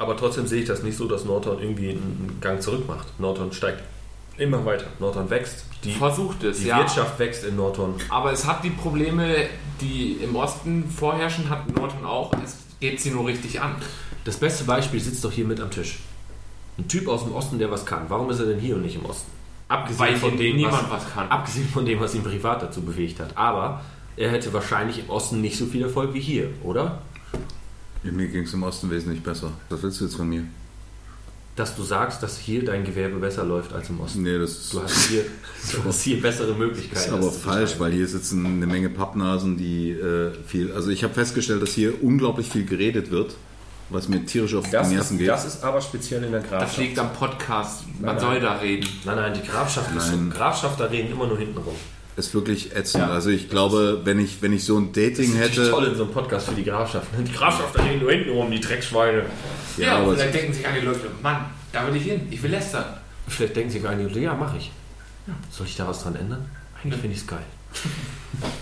Aber trotzdem sehe ich das nicht so, dass Norton irgendwie einen Gang zurück macht. Norton steigt immer weiter. Norton wächst. Die, Versucht es, die ja. Wirtschaft wächst in Norton. Aber es hat die Probleme, die im Osten vorherrschen, hat Norton auch. Es geht sie nur richtig an. Das beste Beispiel sitzt doch hier mit am Tisch. Ein Typ aus dem Osten, der was kann. Warum ist er denn hier und nicht im Osten? Abgesehen Weil von dem, niemand was, was kann. Abgesehen von dem, was ihn privat dazu bewegt hat. Aber er hätte wahrscheinlich im Osten nicht so viel Erfolg wie hier, oder? Mir ging es im Osten wesentlich besser. Was willst du jetzt von mir? Dass du sagst, dass hier dein Gewerbe besser läuft als im Osten. Nee, das ist, Du hast hier, du hast hier bessere das Möglichkeiten. ist aber das falsch, weil hier sitzen eine Menge Pappnasen, die äh, viel. Also ich habe festgestellt, dass hier unglaublich viel geredet wird, was mir tierisch auf das die Nerven ist, geht. das ist aber speziell in der Das Grafschaft. liegt am Podcast. Man Nein, soll nein. da reden. Nein, nein, die Grafschaft ist so. Nein. Grafschaft, da reden immer nur hinten rum. Ist wirklich ätzend. Ja. Also ich glaube, wenn ich, wenn ich so ein Dating Das ist hätte. toll in so einem Podcast für die Grafschaft. Die Grafschaft, da reden nur hinten rum, die Dreckschweine. Ja, Ja, aber vielleicht denken sich einige Leute, Mann, da will ich hin, ich will lästern. Vielleicht denken sich einige, ja, mache ich. Soll ich da was dran ändern? Eigentlich finde ich es geil.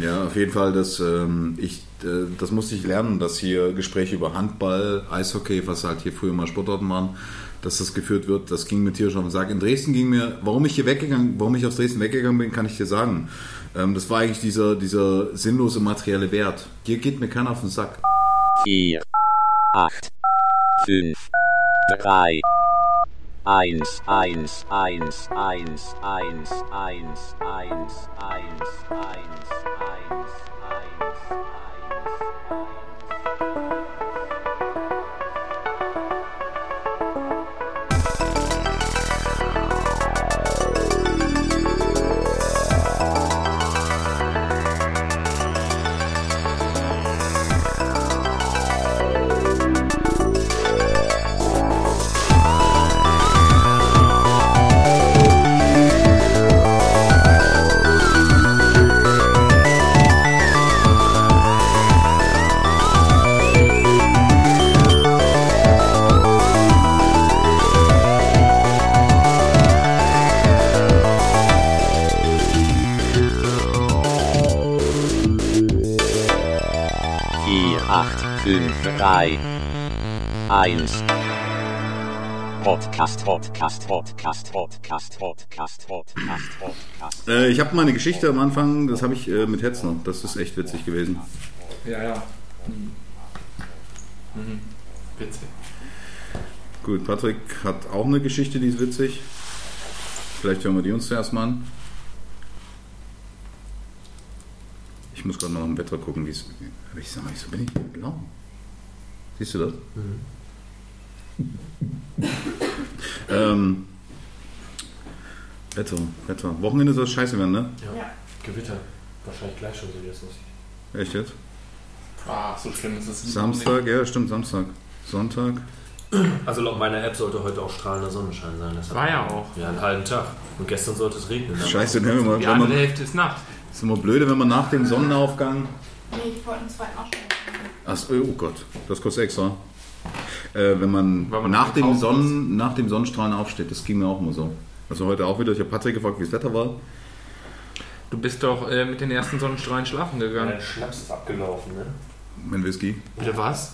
Ja, auf jeden Fall, das, ähm, ich, äh, das musste ich lernen, dass hier Gespräche über Handball, Eishockey, was halt hier früher mal Sportarten waren, dass das geführt wird. Das ging mir tierisch auf den Sack. In Dresden ging mir, warum ich hier weggegangen, warum ich aus Dresden weggegangen bin, kann ich dir sagen. Ähm, das war eigentlich dieser, dieser sinnlose materielle Wert. Hier geht mir keiner auf den Sack. 4, 8, 5, 3, 1, 1, 1, 1, 1, 1, 1, 1, 1, 1, 1, 1, 1. 3, 1. Podcast, Podcast, Podcast, Podcast, Podcast, Podcast, Podcast. Äh, ich habe mal eine Geschichte am Anfang, das habe ich äh, mit Hetzner. Das ist echt witzig gewesen. Ja, ja. Mhm. Mhm. Witzig. Gut, Patrick hat auch eine Geschichte, die ist witzig. Vielleicht hören wir die uns zuerst mal an. Ich muss gerade noch im Wetter gucken, wie es. Ich sag mal, so bin ich blau. Siehst du das? ähm, Wetter, Wetter. Wochenende soll es scheiße werden, ne? Ja. Gewitter. Wahrscheinlich gleich schon so wie das aussieht. Echt jetzt? Ah, so schlimm ist es nicht. Samstag, ja, stimmt, Samstag. Sonntag. Also laut meiner App sollte heute auch strahlender Sonnenschein sein. Das War ja auch. Ja, einen halben Tag. Und gestern sollte es regnen. ne? Scheiße, ne? Wenn man, Die andere Hälfte ist Nacht. ist immer blöde, wenn man nach dem Sonnenaufgang Nee, ich wollte einen zweiten Ausschnitt. Ach, oh Gott, das kostet extra. Äh, wenn man, man nach, dem Sonnen, nach dem Sonnenstrahlen aufsteht, das ging mir auch immer so. Also heute auch wieder, ich habe Patrick gefragt, wie das Wetter war. Du bist doch äh, mit den ersten Sonnenstrahlen schlafen gegangen. Dein Schnaps ist abgelaufen, ne? Mein Whisky. Bitte was?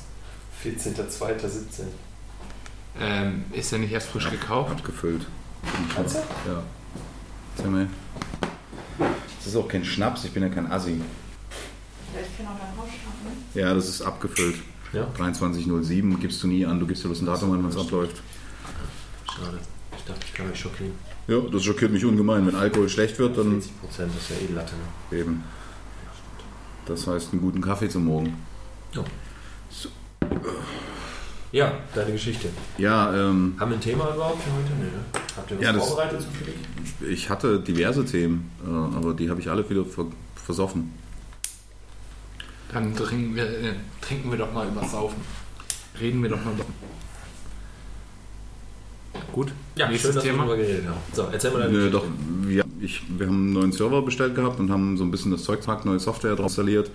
14.02.17. Ähm, ist er nicht erst frisch gekauft? Abgefüllt. Kannst du? Ja. Mal. Das ist auch kein Schnaps, ich bin ja kein Assi. Ja, ich kenne auch deinen Hausstand, ne? Ja, das ist abgefüllt. Ja. 2307 gibst du nie an, du gibst dir bloß ein Datum an, wenn es abläuft. Schade. Ich dachte, ich kann mich schockieren. Ja, das schockiert mich ungemein. Wenn Alkohol schlecht wird, dann 40 Prozent ist ja eh Latte. Ne? eben. Das heißt, einen guten Kaffee zum Morgen. Ja. Ja, deine Geschichte. Ja, ähm, Haben wir ein Thema überhaupt für heute? Nee, ne? Habt ihr was Ja, vorbereitet zufällig? ich hatte diverse Themen, äh, aber die habe ich alle wieder ver versoffen. Dann trinken wir, äh, trinken wir doch mal über Saufen. Reden wir doch mal über. Gut, Ja, nächstes schön, dass wir Thema. darüber geredet haben. So, erzähl mal deine Nö, doch, ja, ich, wir haben einen neuen Server bestellt gehabt und haben so ein bisschen das Zeug gepackt, neue Software drauf installiert.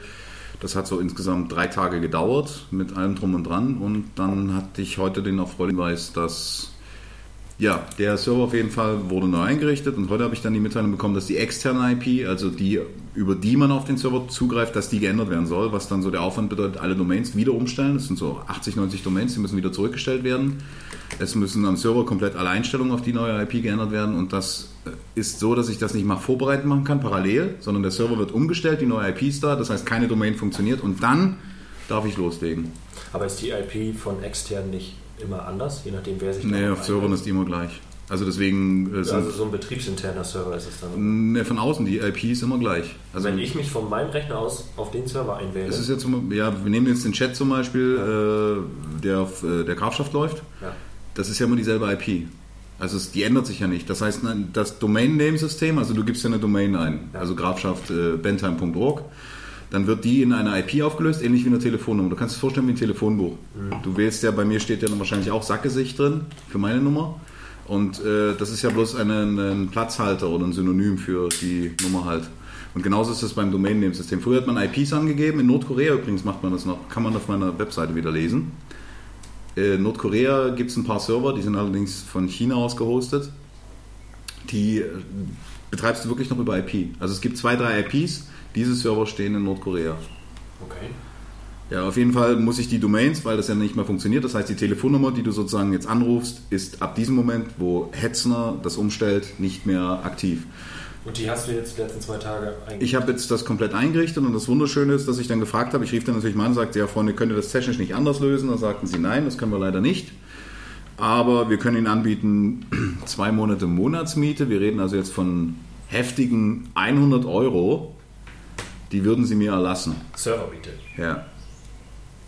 Das hat so insgesamt drei Tage gedauert mit allem drum und dran und dann hatte ich heute den erfreulichen Hinweis, dass Ja, der Server auf jeden Fall wurde neu eingerichtet und heute habe ich dann die Mitteilung bekommen, dass die externe IP, also die, über die man auf den Server zugreift, dass die geändert werden soll, was dann so der Aufwand bedeutet, alle Domains wieder umstellen. Das sind so 80, 90 Domains, die müssen wieder zurückgestellt werden. Es müssen am Server komplett alle Einstellungen auf die neue IP geändert werden und das ist so, dass ich das nicht mal vorbereitend machen kann, parallel, sondern der Server wird umgestellt, die neue IP ist da, das heißt keine Domain funktioniert und dann darf ich loslegen. Aber ist die IP von extern nicht immer anders, je nachdem, wer sich Nee, auf Servern ist die immer gleich. Also deswegen äh, sind Also so ein betriebsinterner Server ist es dann. ne, von außen, die IP ist immer gleich. Also Wenn ich mich von meinem Rechner aus auf den Server einwähle, Es ist jetzt, ja, wir nehmen jetzt den Chat zum Beispiel, äh, der auf äh, der Grafschaft läuft. ja. Das ist ja immer dieselbe IP. Also es, die ändert sich ja nicht. Das heißt, das Domain-Name-System, also du gibst ja eine Domain ein, Ja. also Grafschaft äh, bentheim.org, dann wird die in eine IP aufgelöst, ähnlich wie eine Telefonnummer. Du kannst es vorstellen wie ein Telefonbuch. Du wählst ja, bei mir steht ja dann wahrscheinlich auch Sackgesicht drin für meine Nummer. Und äh, das ist ja bloß ein Platzhalter oder ein Synonym für die Nummer halt. Und genauso ist es beim Domain-Name-System. Früher hat man IPs angegeben, in Nordkorea übrigens macht man das noch, kann man auf meiner Webseite wieder lesen. Äh, In Nordkorea gibt es ein paar Server, die sind allerdings von China aus gehostet. Die äh, betreibst du wirklich noch über IP. Also es gibt zwei, drei IPs, diese Server stehen in Nordkorea. Okay. Ja, auf jeden Fall muss ich die Domains, weil das ja nicht mehr funktioniert. Das heißt, die Telefonnummer, die du sozusagen jetzt anrufst, ist ab diesem Moment, wo Hetzner das umstellt, nicht mehr aktiv. Und die hast du jetzt die letzten zwei Tage eigentlich. Ich habe jetzt das komplett eingerichtet und das Wunderschöne ist, dass ich dann gefragt habe, ich rief dann natürlich mal an und sagte, ja Freunde, könnt ihr das technisch nicht anders lösen? Da sagten sie, nein, das können wir leider nicht. Aber wir können Ihnen anbieten zwei Monate Monatsmiete. Wir reden also jetzt von heftigen 100 Euro. Die würden Sie mir erlassen. Server bietet. Ja.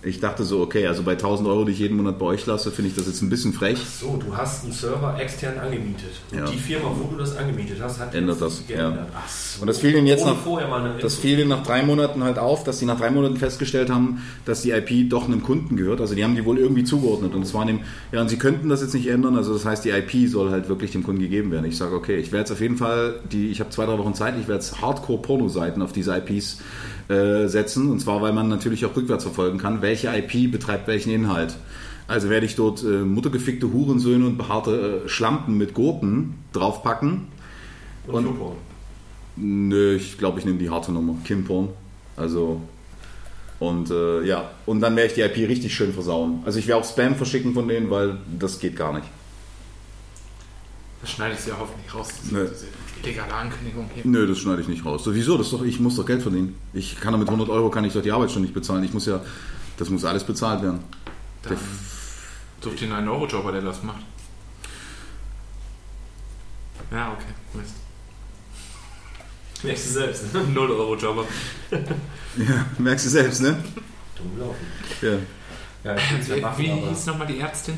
Ich dachte so, okay, also bei 1000 Euro, die ich jeden Monat bei euch lasse, finde ich das jetzt ein bisschen frech. So, du hast einen Server extern angemietet. Und Ja. die Firma, wo du das angemietet hast, hat Ändert das, geändert. Ach so. Und das fiel ihnen jetzt Ohne nach- Das fiel ihnen nach drei Monaten halt auf, dass sie nach drei Monaten festgestellt haben, dass die IP doch einem Kunden gehört. Also die haben die wohl irgendwie zugeordnet. Und es war dem, ja, und sie könnten das jetzt nicht ändern. Also das heißt, die IP soll halt wirklich dem Kunden gegeben werden. Ich sage, okay, ich werde jetzt auf jeden Fall, die, ich habe zwei, drei Wochen Zeit, ich werde jetzt Hardcore-Porno-Seiten auf diese IPs äh, setzen. Und zwar, weil man natürlich auch rückwärts verfolgen kann, welche IP betreibt welchen Inhalt. Also werde ich dort äh, muttergefickte Hurensöhne und behaarte äh, Schlampen mit Gurken draufpacken. Und, und-. Nö, ich glaube, ich nehme die harte Nummer. Kimporn. Also. Und äh, ja, und dann werde ich die IP richtig schön versauen. Also ich werde auch Spam verschicken von denen, weil das geht gar nicht. Das schneidest du ja hoffentlich raus, diese, diese illegale Ankündigung hier. Nö, das schneide ich nicht raus. So, wieso? Das doch, ich muss doch Geld verdienen. Ich kann doch mit 100 Euro kann ich doch die Arbeitsstunde nicht bezahlen. Ich muss ja, das muss alles bezahlt werden. Dann such dir einen 9-Euro-Jobber, der das macht. Ja, okay. Mist. Merkst du selbst, ne? 0-Euro-Jobber. Ja, merkst du selbst, ne? Dumm laufen. Ja. Ja, ich will es ja Wie, machen, wie hieß nochmal die Ärztin?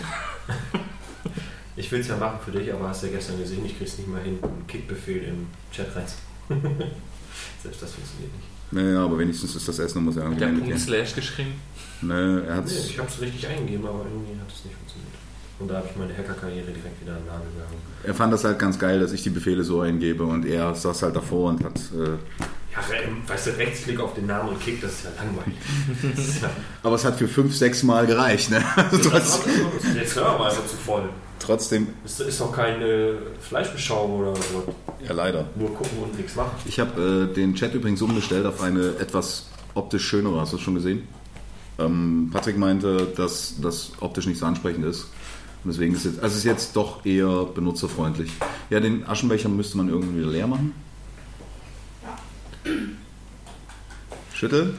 ich will's ja machen für dich, aber hast ja gestern gesehen, ich krieg's nicht mal hin, einen Kickbefehl im Chat rein. Selbst das funktioniert nicht. Naja, aber wenigstens ist das Essen muss ja Hat irgendwie der beendet Punkt. Slash geschrieben? Ne, er hat Nee, ich hab's richtig eingegeben, aber irgendwie hat es nicht funktioniert. Und da habe ich meine Hackerkarriere direkt wieder am Nagel gehangen. er fand das halt ganz geil, dass ich die Befehle so eingebe und er saß halt davor und hat. Äh, Ja, weißt du, Rechtsklick auf den Namen und Kick, das ist ja langweilig. Das ist ja, aber es hat für fünf, sechs Mal gereicht, ne? Also das trotz, ist der Server einfach zu voll. Trotzdem, Ist, ist doch keine Fleischbeschauung oder so. ja leider. Nur gucken und nichts machen. Ich habe äh, den Chat übrigens umgestellt auf eine etwas optisch schönere. Hast du das schon gesehen? Ähm, Patrick meinte, dass das optisch nicht so ansprechend ist. Und deswegen ist es jetzt, also es ist jetzt doch eher benutzerfreundlich. Ja, den Aschenbecher müsste man irgendwie wieder leer machen. Schütteln.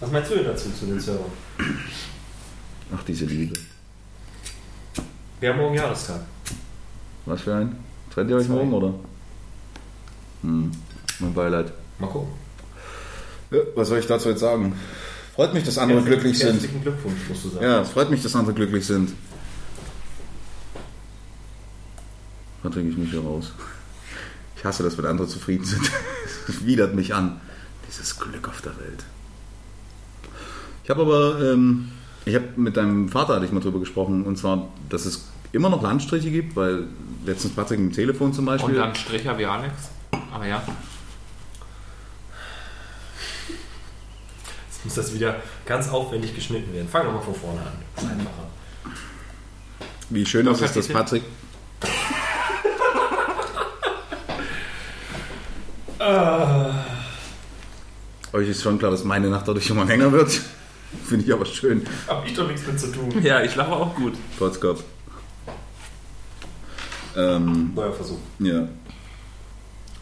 Was meinst du denn dazu, zu den Servern? Ach, diese Liebe. Wir haben morgen Jahrestag. Was für ein? Trennt ihr euch Zwei. morgen, oder? Hm, mein Beileid. Mal gucken. Ja, was soll ich dazu jetzt sagen? Freut mich, dass andere Herzlichen- glücklich sind. Herzlichen Glückwunsch, musst du sagen. Ja, es freut mich, dass andere glücklich sind. Dann trinke ich mich hier raus. Ich hasse das, wenn andere zufrieden sind. Das widert mich an. Dieses Glück auf der Welt. Ich habe aber, ähm, ich habe mit deinem Vater hatte ich mal drüber gesprochen, und zwar, dass es immer noch Landstriche gibt, weil letztens Patrick mit dem Telefon zum Beispiel. Und dann Stricher wie Alex. Aber ja. Jetzt muss das wieder ganz aufwendig geschnitten werden. Fangen wir mal von vorne an. Das ist einfacher. Wie schön Was ist dass Patrick. Euch ist schon klar, dass meine Nacht dadurch immer länger wird. Finde ich aber schön. Hab ich doch nichts mit zu tun. Ja, ich schlafe auch gut. Potzkopf. Ähm, Neuer Versuch. ja.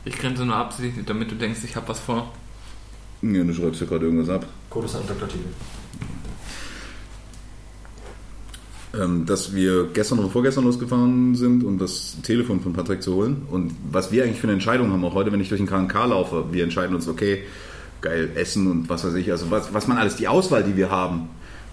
Ich grinse nur absichtlich, damit du denkst, ich habe was vor. ja, du schreibst ja gerade irgendwas ab. Kodus und Dr. Titel. ähm, dass wir gestern oder vorgestern losgefahren sind, um das Telefon von Patrick zu holen. Und was wir eigentlich für eine Entscheidung haben, auch heute, wenn ich durch den KNK laufe, wir entscheiden uns, okay, geil, Essen und was weiß ich, also was, was man alles, die Auswahl, die wir haben.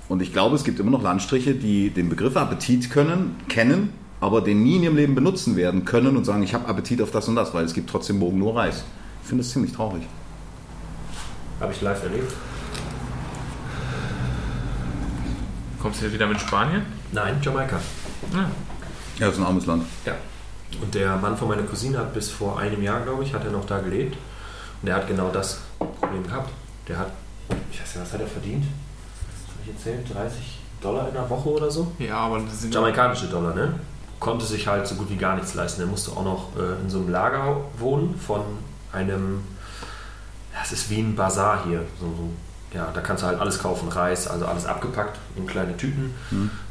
Und ich glaube, es gibt immer noch Landstriche, die den Begriff Appetit können, kennen, aber den nie in ihrem Leben benutzen werden können und sagen, ich habe Appetit auf das und das, weil es gibt trotzdem morgen nur Reis. Ich finde das ziemlich traurig. Habe ich live erlebt. Kommst du jetzt wieder mit Spanien? Nein, Jamaika. Ja. Ja, das ist ein armes Land. Ja. Und der Mann von meiner Cousine hat bis vor einem Jahr, glaube ich, hat er noch da gelebt. Und der hat genau das Problem gehabt. Der hat, ich weiß nicht, was hat er verdient? Was habe ich erzählt? 30 Dollar in der Woche oder so? Ja, aber das sind Jamaikanische Dollar, ne? Konnte sich halt so gut wie gar nichts leisten. Er musste auch noch äh, in so einem Lager wohnen von einem, ja, es ist wie ein Bazar hier. So, so, ja, da kannst du halt alles kaufen, Reis, also alles abgepackt in kleine Tüten.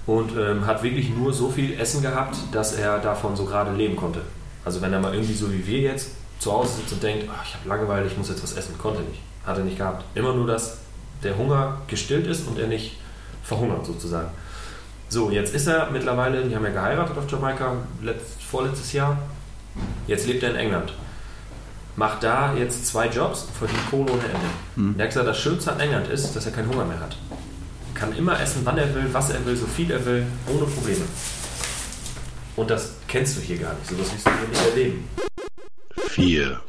Und ähm, hat wirklich nur so viel Essen gehabt, dass er davon so gerade leben konnte. Also wenn er mal irgendwie so wie wir jetzt zu Hause sitzt und denkt, "Ach, ich habe Langeweile, ich muss jetzt was essen, konnte nicht. Hat er nicht gehabt. Immer nur, dass der Hunger gestillt ist und er nicht verhungert sozusagen. So, jetzt ist er mittlerweile, die haben ja geheiratet auf Jamaika, letzt, vorletztes Jahr. Jetzt lebt er in England. Macht da jetzt zwei Jobs, verdient Kohle ohne Ende. Und Er hat gesagt, das Schönste an England ist, dass er keinen Hunger mehr hat. Kann immer essen, wann er will, was er will, so viel er will, ohne Probleme. Und das kennst du hier gar nicht. Sowas wirst du hier nicht erleben. 4,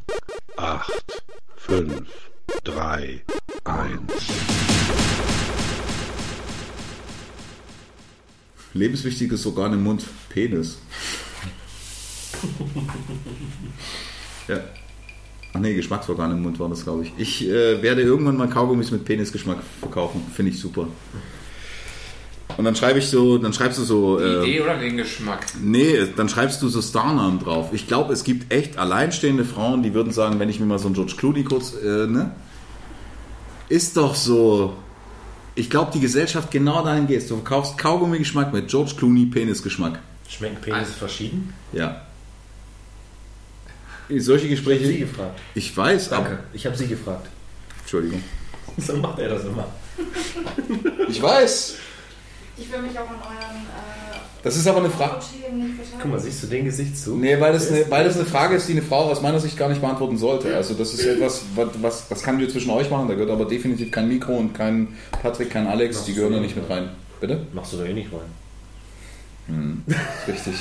8, 5, 3, 1. Lebenswichtiges Organ im Mund, Penis. ja. Ach nee, Geschmacksorgan im Mund war das, glaube ich. Ich äh, werde irgendwann mal Kaugummis mit Penisgeschmack verkaufen. Finde ich super. Und dann schreibe ich so, dann schreibst du so. die äh, Idee oder den Geschmack? Nee, dann schreibst du so Starnamen drauf. Ich glaube, es gibt echt alleinstehende Frauen, die würden sagen, wenn ich mir mal so einen George Clooney kurz, äh, ne? Ist doch so. Ich glaube, die Gesellschaft genau dahin geht. Du verkaufst Kaugummi-Geschmack mit George Clooney Penisgeschmack. Schmecken Penisse verschieden? Ja. Solche Sie Gespräche. gefragt. Ich weiß, Danke, aber. ich habe Sie gefragt. Entschuldigung. So macht er das immer. Ich weiß. Ich will mich auch an euren äh, Das ist aber eine Frage. Guck mal, siehst du den Gesichtszug? Nee, weil das, eine, weil das eine Frage ist, die eine Frau aus meiner Sicht gar nicht beantworten sollte. Also das ist etwas, was, was das kann wir zwischen euch machen, da gehört aber definitiv kein Mikro und kein Patrick, kein Alex, die gehören da nicht mit rein. Bitte? Machst du da eh nicht rein. Richtig.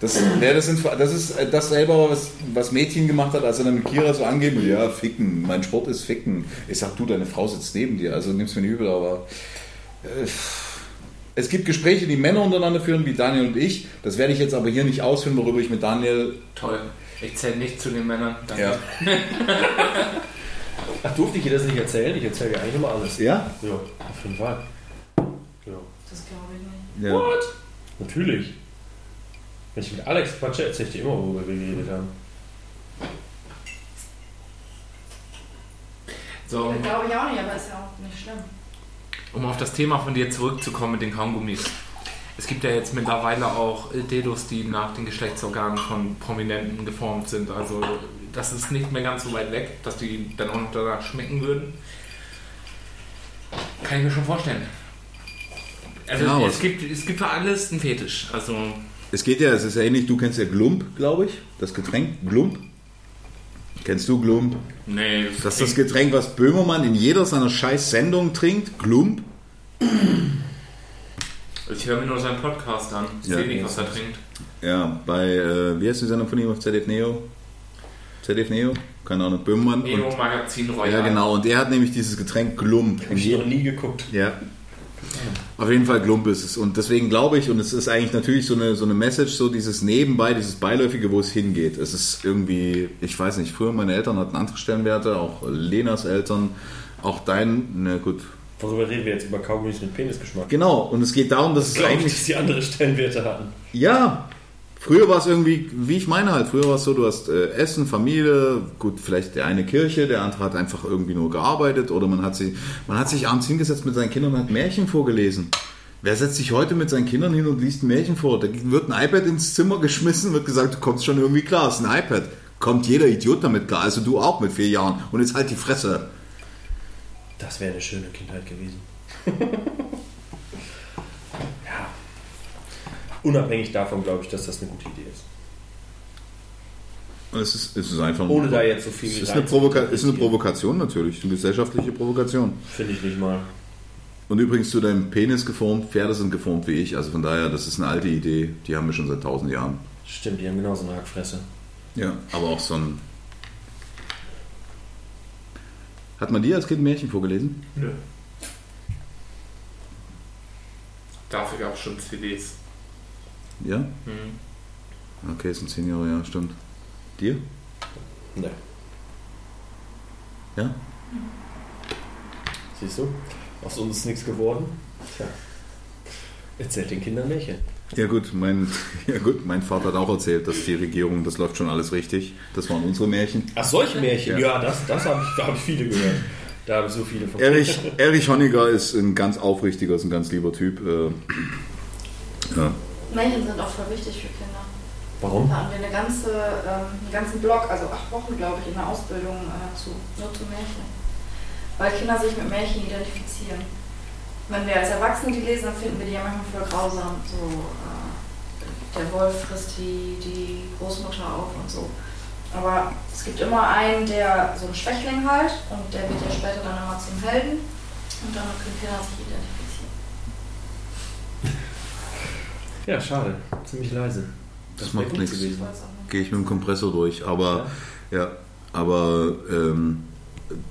Das, nee, das, sind, das ist das selber, was, was Mädchen gemacht hat, als er dann mit Kira so angeben, ja, ficken, mein Sport ist ficken. Ich sag, du, deine Frau sitzt neben dir, also nimm's mir nicht übel, aber äh, es gibt Gespräche, die Männer untereinander führen, wie Daniel und ich. Das werde ich jetzt aber hier nicht ausführen, worüber ich mit Daniel Toll. Ich zähle nicht zu den Männern. Danke. Ja. Ach, durfte ich dir das nicht erzählen? Ich erzähle dir eigentlich immer alles. Ja? Ja, auf jeden Fall. Ja. Das glaube ich nicht. Ja. What? Natürlich. Wenn ich mit Alex quatsche, erzähle ich dir immer, worüber wir geredet haben. So, Das glaube ich auch nicht, aber ist ja auch nicht schlimm. Um auf das Thema von dir zurückzukommen mit den Kaugummis. Es gibt ja jetzt mittlerweile auch Dildos, die nach den Geschlechtsorganen von Prominenten geformt sind. Also das ist nicht mehr ganz so weit weg, dass die dann auch noch danach schmecken würden. Kann ich mir schon vorstellen. Also aber es, gibt, es gibt für alles einen Fetisch. Also Es geht ja, es ist ja ähnlich, du kennst ja Glump, glaube ich, das Getränk Glump. Kennst du Glump? nee, Das ist das Getränk, was Böhmermann in jeder seiner scheiß Sendung trinkt. Glump. ich höre mir nur seinen Podcast an. Ich Ja, sehe nicht, was er trinkt. Ja, bei, äh, wie heißt die Sendung von ihm auf ZDF Neo? ZDF Neo? Keine Ahnung, Böhmermann. Neo Und, Magazin Royal. ja, genau, und er hat nämlich dieses Getränk Glump. Hab ich noch nie geguckt. Ja. Auf jeden Fall Glump ist es. Und deswegen glaube ich, und es ist eigentlich natürlich so eine, so eine Message, so dieses Nebenbei, dieses Beiläufige, wo es hingeht. Es ist irgendwie, ich weiß nicht, früher meine Eltern hatten andere Stellenwerte, auch Lenas Eltern, auch dein, na gut, Worüber reden wir jetzt? Über Kaugummis mit Penisgeschmack. Genau, und es geht darum, dass es Glaube ich, eigentlich dass die andere Stellenwerte hatten. Ja, früher war es irgendwie, wie ich meine halt, früher war es so, du hast äh, Essen, Familie, gut, vielleicht der eine Kirche, der andere hat einfach irgendwie nur gearbeitet oder man hat, sich, man hat sich abends hingesetzt mit seinen Kindern und hat Märchen vorgelesen. Wer setzt sich heute mit seinen Kindern hin und liest ein Märchen vor? Da wird ein iPad ins Zimmer geschmissen, wird gesagt, du kommst schon irgendwie klar, es ist ein iPad. Kommt jeder Idiot damit klar, also du auch mit vier Jahren. Und jetzt halt die Fresse. Das wäre eine schöne Kindheit gewesen. ja. Unabhängig davon glaube ich, dass das eine gute Idee ist. Und es ist, es ist einfach Ohne da jetzt so viel es ist eine, Provoka es ist eine Provokation natürlich, eine gesellschaftliche Provokation. Finde ich nicht mal. Und übrigens zu deinem Penis geformt, Pferde sind geformt wie ich. Also von daher, das ist eine alte Idee, die haben wir schon seit tausend Jahren. Stimmt, die haben genauso eine Hackfresse. Ja. Aber auch so ein. Hat man dir als Kind Märchen vorgelesen? Nö. Dafür gab es schon CDs. Ja? Mhm. Okay, es sind zehn Jahre, ja, stimmt. Dir? Ne. Ja? Siehst du? Aus uns ist nichts geworden. Tja. Erzählt den Kindern Märchen. Ja gut, mein, ja gut, mein Vater hat auch erzählt, dass die Regierung, das läuft schon alles richtig. Das waren unsere Märchen. Ach, solche Märchen? Ja. Ja, das, das habe ich, da ich viele gehört. Da habe ich so viele von. Erich, Erich Honecker ist ein ganz aufrichtiger, ist ein ganz lieber Typ. Äh, ja. Märchen sind auch voll wichtig für Kinder. Warum? Da haben wir eine ganze, ähm, einen ganzen Block, also acht Wochen, glaube ich, in der Ausbildung äh, zu, nur zu Märchen. Weil Kinder sich mit Märchen identifizieren. Wenn wir als Erwachsene die lesen, dann finden wir die ja manchmal voll grausam. So, äh, der Wolf frisst die, die Großmutter auf und so. Aber es gibt immer einen, der so ein Schwächling halt und der wird ja später dann immer zum Helden und damit können Kinder sich identifizieren. Ja, schade. Ziemlich leise. Das wär macht nichts. Gewesen. Gehe ich mit dem Kompressor durch. Aber ja, aber ähm,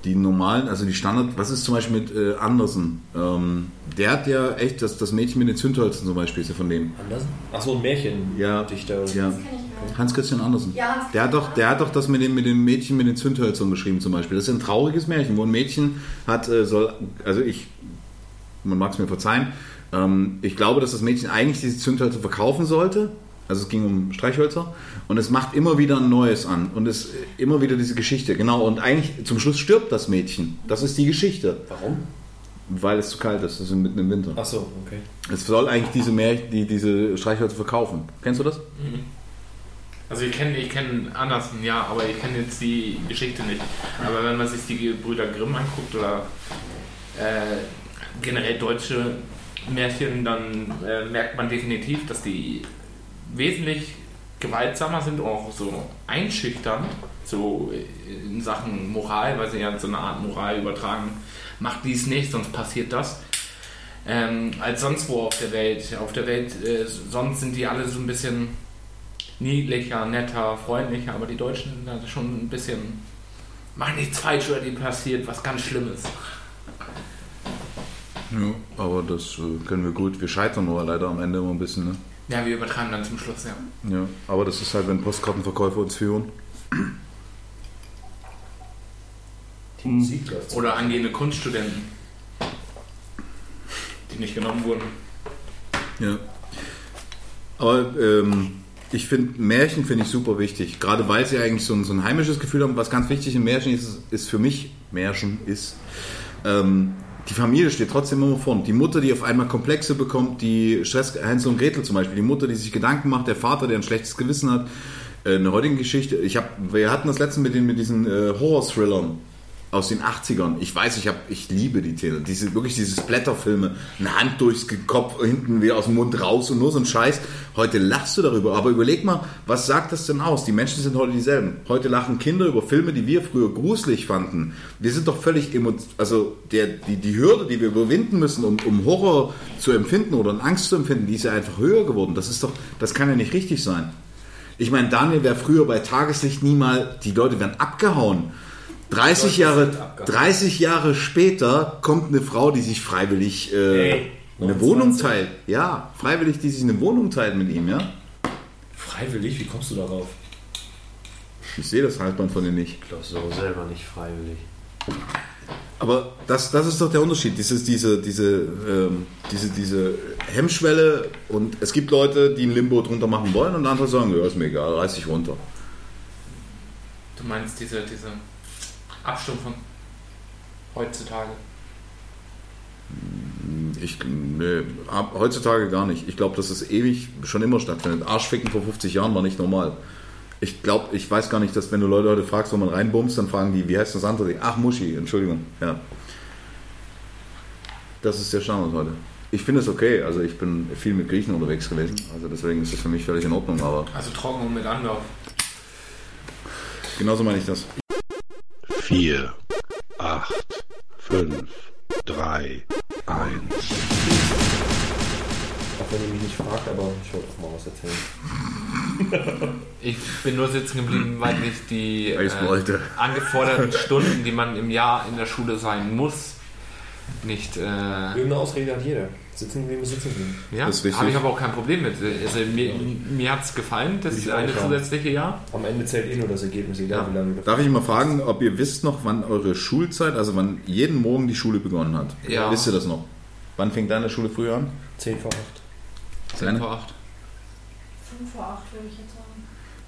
die normalen, also die Standard, was ist zum Beispiel mit äh, Andersen? Ähm, der hat ja echt das, das Mädchen mit den Zündhölzern zum Beispiel, ist ja von dem. Anders? Ach so, ein Märchen. Ja. Dichter. Ja. Das kenn ich gar nicht. Hans Christian Andersen. Ja, Hans Der hat doch, der hat doch das mit dem, mit dem Mädchen mit den Zündhölzern geschrieben zum Beispiel. Das ist ein trauriges Märchen, wo ein Mädchen hat, äh, soll, also ich, man mag es mir verzeihen, ähm, ich glaube, dass das Mädchen eigentlich diese Zündhölzer verkaufen sollte. Also es ging um Streichhölzer und es macht immer wieder ein neues an und es immer wieder diese Geschichte. Genau und eigentlich zum Schluss stirbt das Mädchen. Das ist die Geschichte, Warum? weil es zu kalt ist. Das ist mitten im Winter. Ach so, okay. Es soll eigentlich diese Märchen, die diese Streichhölzer verkaufen. Kennst du das? Also ich kenne ich kenn Andersen, ja, aber ich kenne jetzt die Geschichte nicht. Aber wenn man sich die Brüder Grimm anguckt oder äh, generell deutsche Märchen, dann äh, merkt man definitiv, dass die wesentlich gewaltsamer sind und auch so einschüchternd, so in Sachen Moral, weil sie ja so eine Art Moral übertragen. Macht dies nicht, sonst passiert das. Ähm, als sonst wo auf der Welt. Auf der Welt, äh, sonst sind die alle so ein bisschen niedlicher, netter, freundlicher, aber die Deutschen sind da schon ein bisschen. Mach nichts falsch oder dir passiert was ganz Schlimmes. Ja, aber das äh, können wir gut. Wir scheitern nur leider am Ende immer ein bisschen. Ne? Ja, wir übertreiben dann zum Schluss, ja. Ja, aber das ist halt, wenn Postkartenverkäufer uns führen. Die Musik läuft. Oder angehende Kunststudenten, die nicht genommen wurden. Ja. Aber ähm, ich finde, Märchen finde ich super wichtig. Gerade weil sie eigentlich so ein, so ein heimisches Gefühl haben. Was ganz wichtig in Märchen ist, ist für mich, Märchen ist, ähm, die Familie steht trotzdem immer vorne. Die Mutter, die auf einmal Komplexe bekommt, die Stress, Hänsel und Gretel zum Beispiel, die Mutter, die sich Gedanken macht, der Vater, der ein schlechtes Gewissen hat. Äh, eine heutige Geschichte, ich hab, wir hatten das letzte mit, den, mit diesen äh, Horror-Thrillern aus den 80ern. Ich weiß, ich, hab, ich liebe die Titel. Diese, wirklich diese Splatterfilme. Eine Hand durchs Kopf, hinten wieder aus dem Mund raus und nur so ein Scheiß. Heute lachst du darüber. Aber überleg mal, was sagt das denn aus? Die Menschen sind heute dieselben. Heute lachen Kinder über Filme, die wir früher gruselig fanden. Wir sind doch völlig emo also der, die, die Hürde, die wir überwinden müssen, um, um Horror zu empfinden oder Angst zu empfinden, die ist ja einfach höher geworden. Das ist doch, das kann ja nicht richtig sein. Ich meine, Daniel wäre früher bei Tageslicht nie mal, die Leute wären abgehauen. 30 Leute Jahre, sind abgehauen. 30 Jahre später kommt eine Frau, die sich freiwillig äh, Ey, eine 29. Wohnung teilt. Ja, freiwillig, die sich eine Wohnung teilt mit ihm, ja. Freiwillig? Wie kommst du darauf? Ich sehe das Halsband von dir nicht. Ich glaube, auch selber nicht freiwillig. Aber das, das ist doch der Unterschied, Dieses, diese, diese, ähm, diese, diese Hemmschwelle und es gibt Leute, die ein Limbo drunter machen wollen und andere sagen, ja, ist mir egal, reiß dich runter. Du meinst diese, diese Abstimmung von heutzutage? Ich, nee, ab, heutzutage gar nicht. Ich glaube, dass es ewig schon immer stattfindet. Arschficken vor 50 Jahren war nicht normal. Ich glaube, ich weiß gar nicht, dass wenn du Leute heute fragst, wo man reinbummst, dann fragen die, wie heißt das andere? Ach, Muschi, Entschuldigung. Ja. Das ist der Standard heute. Ich finde es okay. Also ich bin viel mit Griechen unterwegs gewesen. Also deswegen ist das für mich völlig in Ordnung. Aber Also trocken und mit Anlauf. genauso meine ich das. 4, 8, 5, 3, 1. Auch wenn ihr mich nicht fragt, aber ich wollte auch mal was erzählen. Ich bin nur sitzen geblieben, weil ich die äh, angeforderten Stunden, die man im Jahr in der Schule sein muss, nicht. Äh, Irgendeine Ausrede hat jeder. Sitzen geblieben, ist sitzen geblieben. ja, Das ist richtig. habe ich aber auch kein Problem mit. Also mir, mir hat es gefallen, das Ich eine zusätzliche Jahr. Am Ende zählt eh nur das Ergebnis, egal Ja. wie lange Darf ich mal fragen, ob ihr wisst noch, wann eure Schulzeit, also wann jeden Morgen die Schule begonnen hat? Ja. Wisst ihr das noch? Wann fängt deine Schule früher an? 10 vor 8. 10 Deine? vor 8. 5 vor 8 würde ich jetzt sagen.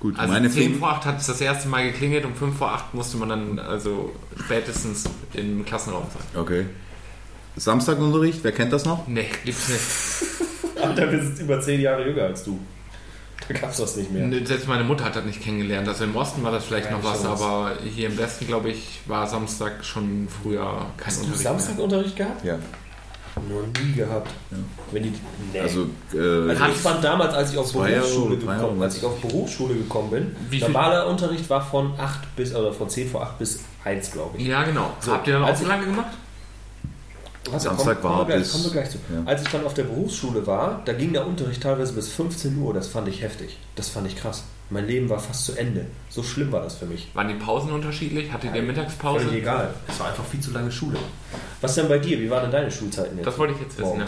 Gut, Also meine 10 fing, vor 8 hat es das erste Mal geklingelt, um 5 vor 8 musste man dann also spätestens im Klassenraum sein. Okay. Samstagunterricht, wer kennt das noch? Nee, gibt's nicht. Alter, wir sind über 10 Jahre jünger als du. Da gab's das nicht mehr. Nee, Selbst meine Mutter hat das nicht kennengelernt. Also im Osten war das vielleicht Ja, noch was, was. aber hier im Westen, glaube ich, war Samstag schon früher kein Hast du Unterricht. Samstagunterricht gehabt? Ja. Noch nie gehabt. Wenn die, nee. Also, äh, Also ich fand damals, als ich auf Jahre Berufsschule drei gekommen, Jahre. als ich auf Berufsschule gekommen bin, Wie viel- normaler Unterricht war von 8 bis oder von 10 vor 8 bis 1, glaube ich. Ja, genau. So, Habt ihr dann auch so lange gemacht? Also, Samstag komm, war kommen wir gleich, bis- kommen wir gleich zu. ja. Als ich dann auf der Berufsschule war, da ging der Unterricht teilweise bis 15 Uhr. Das fand ich heftig. Das fand ich krass. Mein Leben war fast zu Ende. So schlimm war das für mich. Waren die Pausen unterschiedlich? Hattet ihr Mittagspause? Völlig egal. Es war einfach viel zu lange Schule. Was denn bei dir? Wie waren denn deine Schulzeiten jetzt? Das wollte ich jetzt wissen. Ja.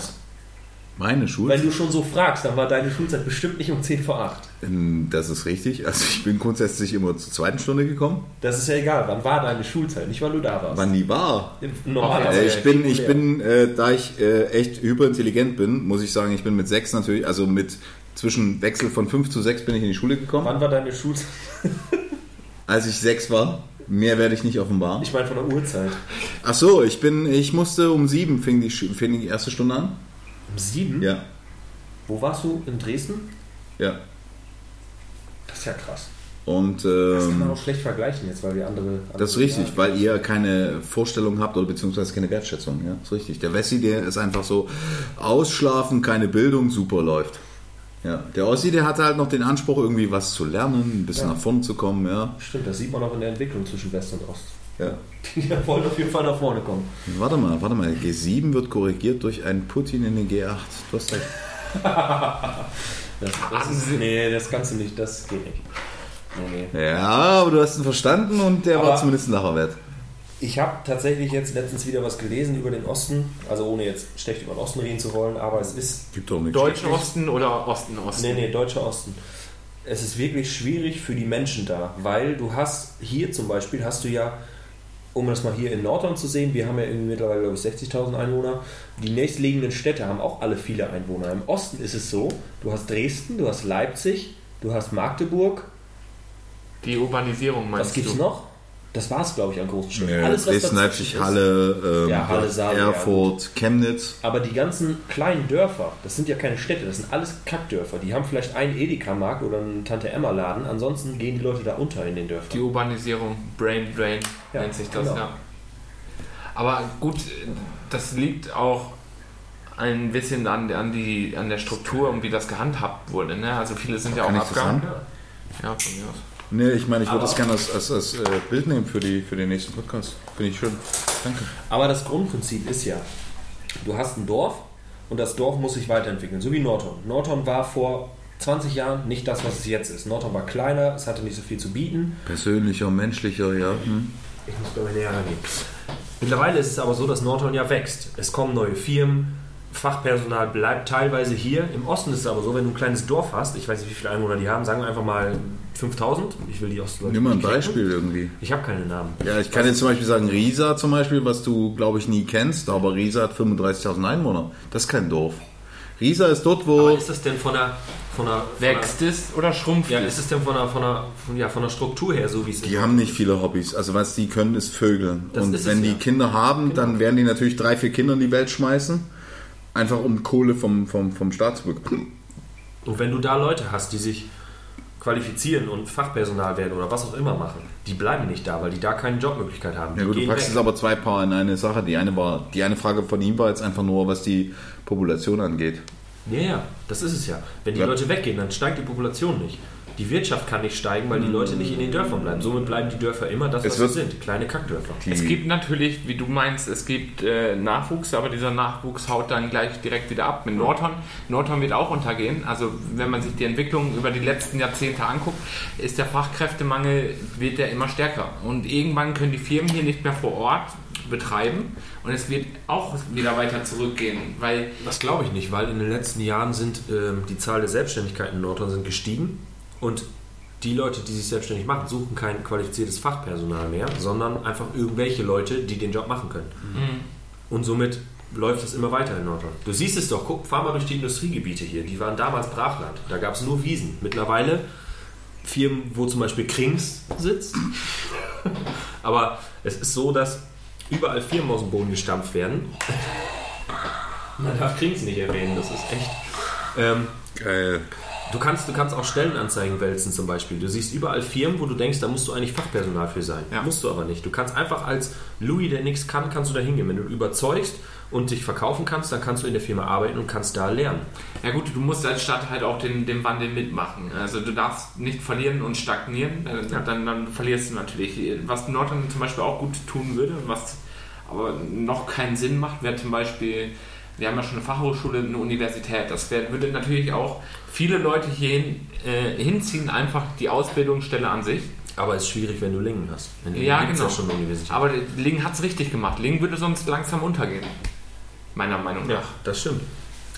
Meine Schule. Wenn du schon so fragst, dann war deine Schulzeit bestimmt nicht um 10 vor 8. Ähm, Das ist richtig. Also ich bin grundsätzlich immer zur zweiten Stunde gekommen. Das ist ja egal. Wann war deine Schulzeit? Nicht, weil du da warst. Wann die war. Normalerweise. Äh, ich bin, ich bin, äh, da ich äh, echt hyperintelligent bin, muss ich sagen, ich bin mit sechs natürlich, also mit zwischen Wechsel von fünf zu sechs bin ich in die Schule gekommen. Wann war deine Schulzeit? Als ich sechs war. Mehr werde ich nicht offenbaren. Ich meine von der Uhrzeit. Ach so, ich bin, ich musste um sieben fing die, fing die erste Stunde an. Um 7? Ja, Wo warst du? In Dresden? ja. Das ist ja krass. Und Das kann man ähm, auch schlecht vergleichen jetzt, weil wir andere. das ist richtig, weil ihr keine Vorstellung habt oder beziehungsweise keine Wertschätzung. Ja, ist richtig. Der Wessi, der ist einfach so ausschlafen, keine Bildung, super läuft. Ja, der Ossi, der hatte halt noch den Anspruch, irgendwie was zu lernen, ein bisschen Ja. nach vorne zu kommen. Ja, Stimmt, das sieht man auch in der Entwicklung zwischen West und Ost. Ja. Die wollen auf jeden Fall nach vorne kommen. Warte mal, warte mal. G7 wird korrigiert durch einen Putin in den G8. Du hast recht. Das, das ist, nee, das kannst du nicht, das geht nicht. Nee, nee. Ja, aber du hast ihn verstanden und der war Aber- zumindest ein Lacher wert. Ich habe tatsächlich jetzt letztens wieder was gelesen über den Osten, also ohne jetzt schlecht über den Osten reden zu wollen, aber es ist Gibt doch nichts. Deutschen Osten oder Osten Osten? Nee, nee, deutscher Osten. Es ist wirklich schwierig für die Menschen da, weil du hast hier zum Beispiel, hast du ja, um das mal hier in Nordrhein zu sehen, wir haben ja irgendwie mittlerweile, glaube ich, 60.000 Einwohner. Die nächstliegenden Städte haben auch alle viele Einwohner. Im Osten ist es so, du hast Dresden, du hast Leipzig, du hast Magdeburg. Die Urbanisierung meinst Was gibt's du? noch? Das war es, glaube ich, an großen Städten. Alles, Dresden, Leipzig, ist. Halle, ähm, Ja, Halle, Saale, ja, Erfurt, Chemnitz. Aber die ganzen kleinen Dörfer, das sind ja keine Städte, das sind alles Kackdörfer. Die haben vielleicht einen Edeka-Markt oder einen Tante-Emma-Laden, ansonsten gehen die Leute da unter in den Dörfern. Die Urbanisierung, Brain Drain Ja, nennt sich das, genau. ja. Aber gut, das liegt auch ein bisschen an, an, die, an der Struktur und wie das gehandhabt wurde. Ne? Also viele sind ja Kann auch sagen? Ja, von mir aus. Nee, ich meine, ich würde das gerne als, als, als äh, Bild nehmen für, die, für den nächsten Podcast. Finde ich schön. Danke. Aber das Grundprinzip ist ja, du hast ein Dorf und das Dorf muss sich weiterentwickeln, so wie Nordhorn. Nordhorn war vor 20 Jahren nicht das, was es jetzt ist. Nordhorn war kleiner, es hatte nicht so viel zu bieten. Persönlicher, menschlicher, ja. Hm. Ich muss glaube ich näher rangehen. Mittlerweile ist es aber so, dass Nordhorn ja wächst. Es kommen neue Firmen, Fachpersonal bleibt teilweise hier. Im Osten ist es aber so, wenn du ein kleines Dorf hast, ich weiß nicht, wie viele Einwohner die haben, sagen wir einfach mal 5000. Ich will die Ostleute Nimm mal ein. Beispiel irgendwie. Ich habe keine Namen. Ja, ich kann jetzt zum Beispiel sagen, Riesa zum Beispiel, was du, glaube ich, nie kennst, aber Riesa hat 35.000 Einwohner. Das ist kein Dorf. Riesa ist dort, wo... Aber ist das denn von der, von der von Wächst es oder schrumpft Der, ja, es? ist es denn von der, von der, von, ja, von der Struktur her so, wie es Die ist? haben nicht viele Hobbys. Also was die können, ist Vögeln. Das und ist es, wenn die ja. Genau. Kinder haben, dann werden die natürlich drei, vier Kinder in die Welt schmeißen. Einfach um Kohle vom, vom, vom Staat zu bekommen. Und wenn du da Leute hast, die sich qualifizieren und Fachpersonal werden oder was auch immer machen, die bleiben nicht da, weil die da keine Jobmöglichkeit haben. Die Ja gut, du packst jetzt aber zwei Paar in eine Sache. Die eine war, die eine Frage von ihm war jetzt einfach nur, was die Population angeht. Ja, ja, das ist es ja. Wenn die Ja. Leute weggehen, dann steigt die Population nicht. Die Wirtschaft kann nicht steigen, weil die Leute nicht in den Dörfern bleiben. Somit bleiben die Dörfer immer das, was sie sind. Kleine Kackdörfer. Es gibt natürlich, wie du meinst, es gibt äh, Nachwuchs, aber dieser Nachwuchs haut dann gleich direkt wieder ab. Mit Nordhorn, Nordhorn wird auch untergehen. Also wenn man sich die Entwicklung über die letzten Jahrzehnte anguckt, ist der Fachkräftemangel wird der immer stärker. Und irgendwann können die Firmen hier nicht mehr vor Ort betreiben und es wird auch wieder weiter zurückgehen, weil Das glaube ich nicht, weil in den letzten Jahren sind ähm, die Zahl der Selbstständigkeiten in Nordhorn sind gestiegen und die Leute, die sich selbstständig machen, suchen kein qualifiziertes Fachpersonal mehr, sondern einfach irgendwelche Leute, die den Job machen können. Und somit läuft es immer weiter in Nordhorn. Du siehst es doch, guck, fahr mal durch die Industriegebiete hier. Die waren damals Brachland. Da gab es nur Wiesen. Mittlerweile Firmen, wo zum Beispiel Krings sitzt. Aber es ist so, dass überall Firmen aus dem Boden gestampft werden. Man darf Krings nicht erwähnen, das ist echt. Ähm, geil. Du kannst, du kannst auch Stellenanzeigen wälzen zum Beispiel. Du siehst überall Firmen, wo du denkst, da musst du eigentlich Fachpersonal für sein. Ja. Musst du aber nicht. Du kannst einfach als Louis, der nichts kann, kannst du da hingehen. Wenn du überzeugst und dich verkaufen kannst, dann kannst du in der Firma arbeiten und kannst da lernen. Ja gut, du musst als Stadt halt auch den, den Wandel mitmachen. Also du darfst nicht verlieren und stagnieren, dann, Ja. dann, dann verlierst du natürlich. Was Nordrhein zum Beispiel auch gut tun würde, was aber noch keinen Sinn macht, wäre zum Beispiel, wir haben ja schon eine Fachhochschule, eine Universität. Das würde natürlich auch viele Leute hierhin äh, hinziehen, einfach die Ausbildungsstelle an sich. Aber es ist schwierig, wenn du Lingen hast. In Lingen Ja, genau. ja schon Universität. Aber Ling hat es richtig gemacht. Ling würde sonst langsam untergehen. Meiner Meinung ja, nach. das stimmt.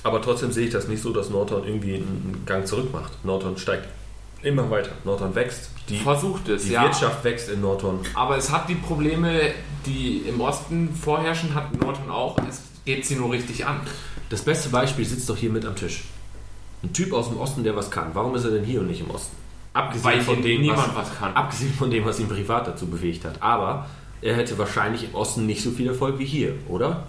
Aber trotzdem sehe ich das nicht so, dass Nordhorn irgendwie einen Gang zurück macht. Nordhorn steigt immer weiter. Nordhorn wächst. Die, Versucht es, die ja. Wirtschaft wächst in Nordhorn. Aber es hat die Probleme, die im Osten vorherrschen, hat Nordhorn auch. Es geht sie nur richtig an. Das beste Beispiel sitzt doch hier mit am Tisch. Ein Typ aus dem Osten, der was kann. Warum ist er denn hier und nicht im Osten? Abgesehen Weil von dem, niemand was, was kann. Abgesehen von dem, was ihn privat dazu bewegt hat. Aber er hätte wahrscheinlich im Osten nicht so viel Erfolg wie hier, oder?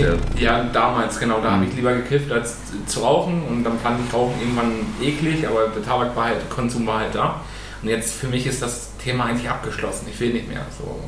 Speziell. Ja, damals, genau. Da habe ich lieber gekifft, als zu rauchen. Und dann fand ich Rauchen irgendwann eklig, aber der Tabak war halt, Konsum war halt da. Und jetzt für mich ist das Thema eigentlich abgeschlossen. Ich will nicht mehr. So.